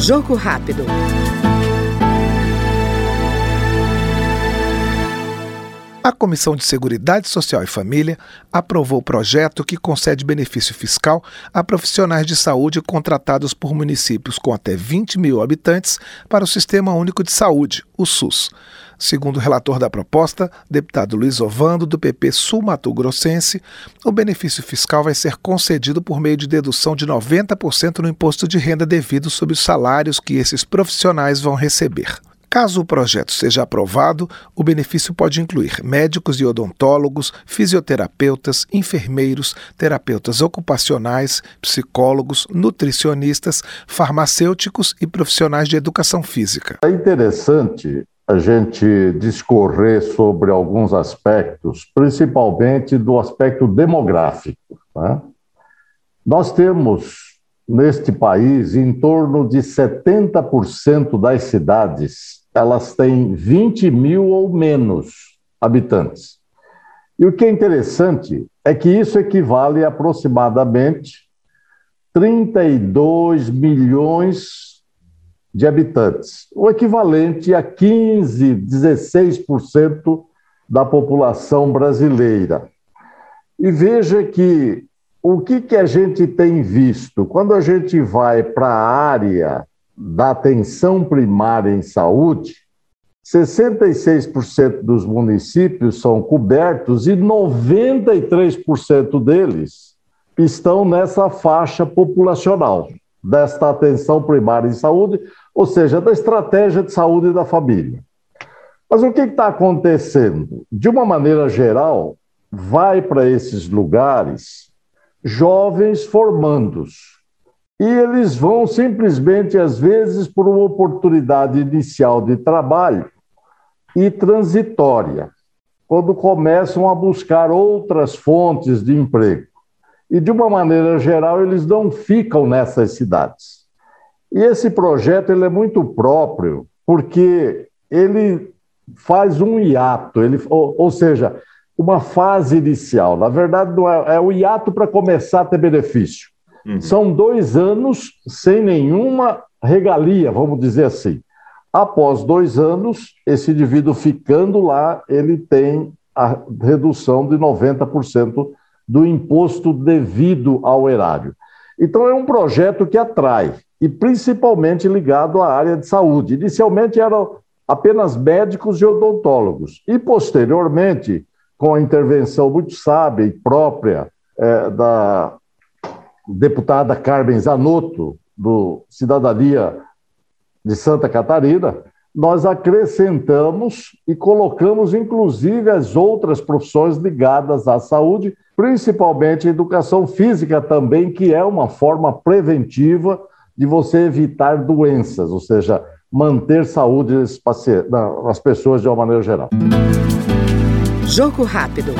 Jogo rápido. A Comissão de Seguridade Social e Família aprovou o projeto que concede benefício fiscal a profissionais de saúde contratados por municípios com até 20 mil habitantes para o Sistema Único de Saúde, o SUS. Segundo o relator da proposta, deputado Luiz Ovando, do PP Sul Mato Grossense, o benefício fiscal vai ser concedido por meio de dedução de 90% no imposto de renda devido sobre os salários que esses profissionais vão receber. Caso o projeto seja aprovado, o benefício pode incluir médicos e odontólogos, fisioterapeutas, enfermeiros, terapeutas ocupacionais, psicólogos, nutricionistas, farmacêuticos e profissionais de educação física. É interessante a gente discorrer sobre alguns aspectos, principalmente do aspecto demográfico. Né? Nós temos neste país em torno de 70% das cidades elas têm 20 mil ou menos habitantes. E o que é interessante é que isso equivale a aproximadamente 32 milhões de habitantes, o equivalente a 15, 16% da população brasileira. E veja que o que, que a gente tem visto? Quando a gente vai para a área da atenção primária em saúde, 66% dos municípios são cobertos e 93% deles estão nessa faixa populacional desta atenção primária em saúde, ou seja, da estratégia de saúde da família. Mas o que está acontecendo? De uma maneira geral, vai para esses lugares jovens formandos, e eles vão simplesmente, às vezes, por uma oportunidade inicial de trabalho e transitória, quando começam a buscar outras fontes de emprego. E, de uma maneira geral, eles não ficam nessas cidades. E esse projeto ele é muito próprio, porque ele faz um hiato, ele, ou, ou seja, uma fase inicial. Na verdade, não é, é o hiato para começar a ter benefício. Uhum. São dois anos sem nenhuma regalia, vamos dizer assim. Após dois anos, esse indivíduo ficando lá, ele tem a redução de 90% do imposto devido ao erário. Então, é um projeto que atrai, e principalmente ligado à área de saúde. Inicialmente eram apenas médicos e odontólogos, e posteriormente, com a intervenção muito sábia e própria é, da deputada Carmen Zanotto, do Cidadania de Santa Catarina, nós acrescentamos e colocamos, inclusive, as outras profissões ligadas à saúde, principalmente educação física também, que é uma forma preventiva de você evitar doenças, ou seja, manter saúde nas pessoas de uma maneira geral. Jogo rápido.